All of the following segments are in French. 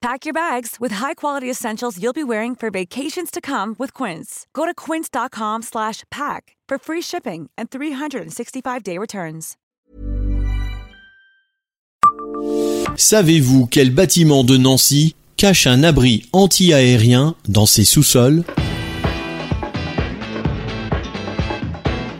Pack your bags with high-quality essentials you'll be wearing for vacations to come with Quince. Go to quince.com/pack for free shipping and 365-day returns. Savez-vous quel bâtiment de Nancy cache un abri anti-aérien dans ses sous-sols?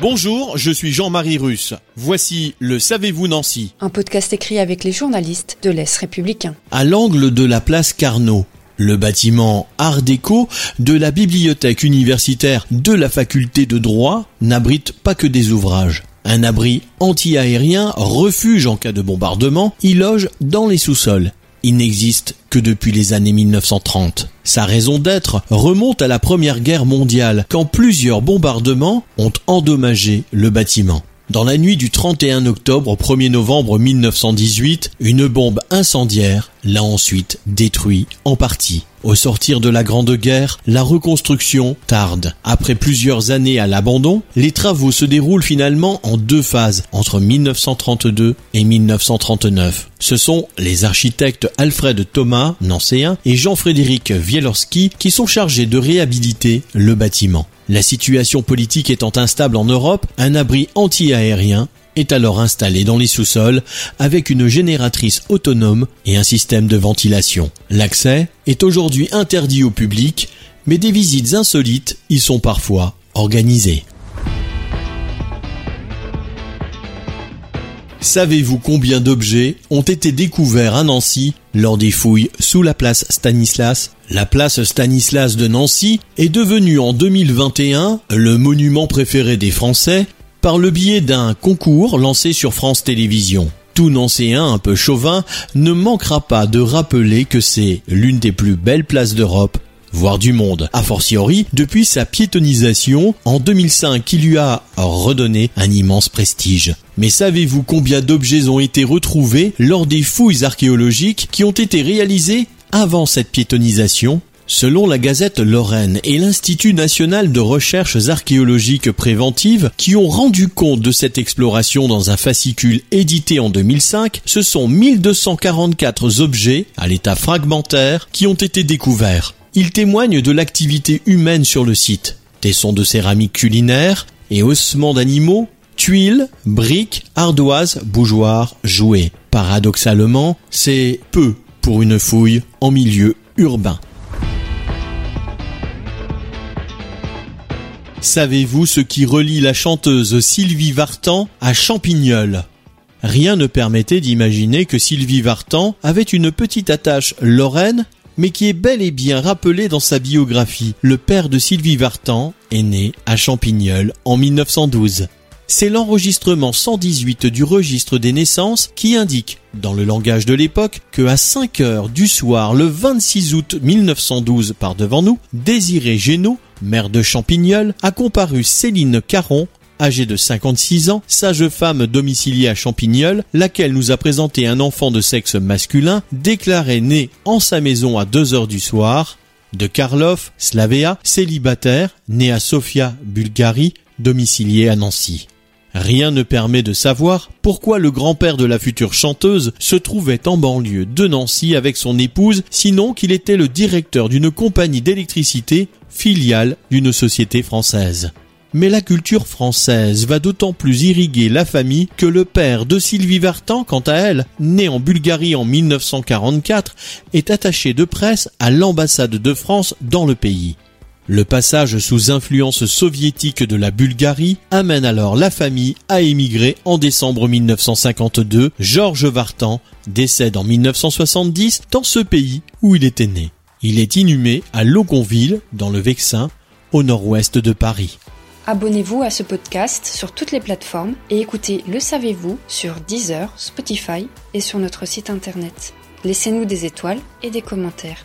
Bonjour, je suis Jean-Marie Russe. Voici le Savez-vous Nancy? Un podcast écrit avec les journalistes de l'Est républicain. À l'angle de la place Carnot, le bâtiment Art déco de la bibliothèque universitaire de la faculté de droit n'abrite pas que des ouvrages. Un abri anti-aérien, refuge en cas de bombardement, y loge dans les sous-sols. Il n'existe que depuis les années 1930. Sa raison d'être remonte à la Première Guerre mondiale, quand plusieurs bombardements ont endommagé le bâtiment. Dans la nuit du 31 octobre au 1er novembre 1918, une bombe incendiaire l'a ensuite détruit en partie. Au sortir de la Grande Guerre, la reconstruction tarde. Après plusieurs années à l'abandon, les travaux se déroulent finalement en deux phases, entre 1932 et 1939. Ce sont les architectes Alfred Thomas, nancéen, et Jean-Frédéric Wielorski qui sont chargés de réhabiliter le bâtiment. La situation politique étant instable en Europe, un abri anti-aérien est alors installé dans les sous-sols avec une génératrice autonome et un système de ventilation. L'accès est aujourd'hui interdit au public, mais des visites insolites y sont parfois organisées. Savez-vous combien d'objets ont été découverts à Nancy lors des fouilles sous la place Stanislas? La place Stanislas de Nancy est devenue en 2021 le monument préféré des Français par le biais d'un concours lancé sur France Télévisions. Tout Nancéen un peu chauvin ne manquera pas de rappeler que c'est l'une des plus belles places d'Europe voire du monde, a fortiori depuis sa piétonisation en 2005 qui lui a redonné un immense prestige. Mais savez-vous combien d'objets ont été retrouvés lors des fouilles archéologiques qui ont été réalisées avant cette piétonisation Selon la Gazette Lorraine et l'Institut national de recherches archéologiques préventives qui ont rendu compte de cette exploration dans un fascicule édité en 2005, ce sont 1244 objets à l'état fragmentaire qui ont été découverts. Ils témoignent de l'activité humaine sur le site. Tessons de céramique culinaire et ossements d'animaux, tuiles, briques, ardoises, bougeoirs, jouets. Paradoxalement, c'est peu pour une fouille en milieu urbain. Savez-vous ce qui relie la chanteuse Sylvie Vartan à Champignol? Rien ne permettait d'imaginer que Sylvie Vartan avait une petite attache lorraine, mais qui est bel et bien rappelée dans sa biographie. Le père de Sylvie Vartan est né à Champignol en 1912. C'est l'enregistrement 118 du registre des naissances qui indique, dans le langage de l'époque, que à 5 heures du soir, le 26 août 1912 par devant nous, Désiré Génaud mère de Champignol, a comparu Céline Caron, âgée de 56 ans, sage femme domiciliée à Champignol, laquelle nous a présenté un enfant de sexe masculin, déclaré né en sa maison à 2 heures du soir, de Karlov, Slavea, célibataire, né à Sofia, Bulgarie, domicilié à Nancy. Rien ne permet de savoir pourquoi le grand-père de la future chanteuse se trouvait en banlieue de Nancy avec son épouse, sinon qu'il était le directeur d'une compagnie d'électricité filiale d'une société française. Mais la culture française va d'autant plus irriguer la famille que le père de Sylvie Vartan, quant à elle, né en Bulgarie en 1944, est attaché de presse à l'ambassade de France dans le pays. Le passage sous influence soviétique de la Bulgarie amène alors la famille à émigrer en décembre 1952. Georges Vartan décède en 1970 dans ce pays où il était né. Il est inhumé à Logonville, dans le Vexin, au nord-ouest de Paris. Abonnez-vous à ce podcast sur toutes les plateformes et écoutez Le Savez-vous sur Deezer, Spotify et sur notre site internet. Laissez-nous des étoiles et des commentaires.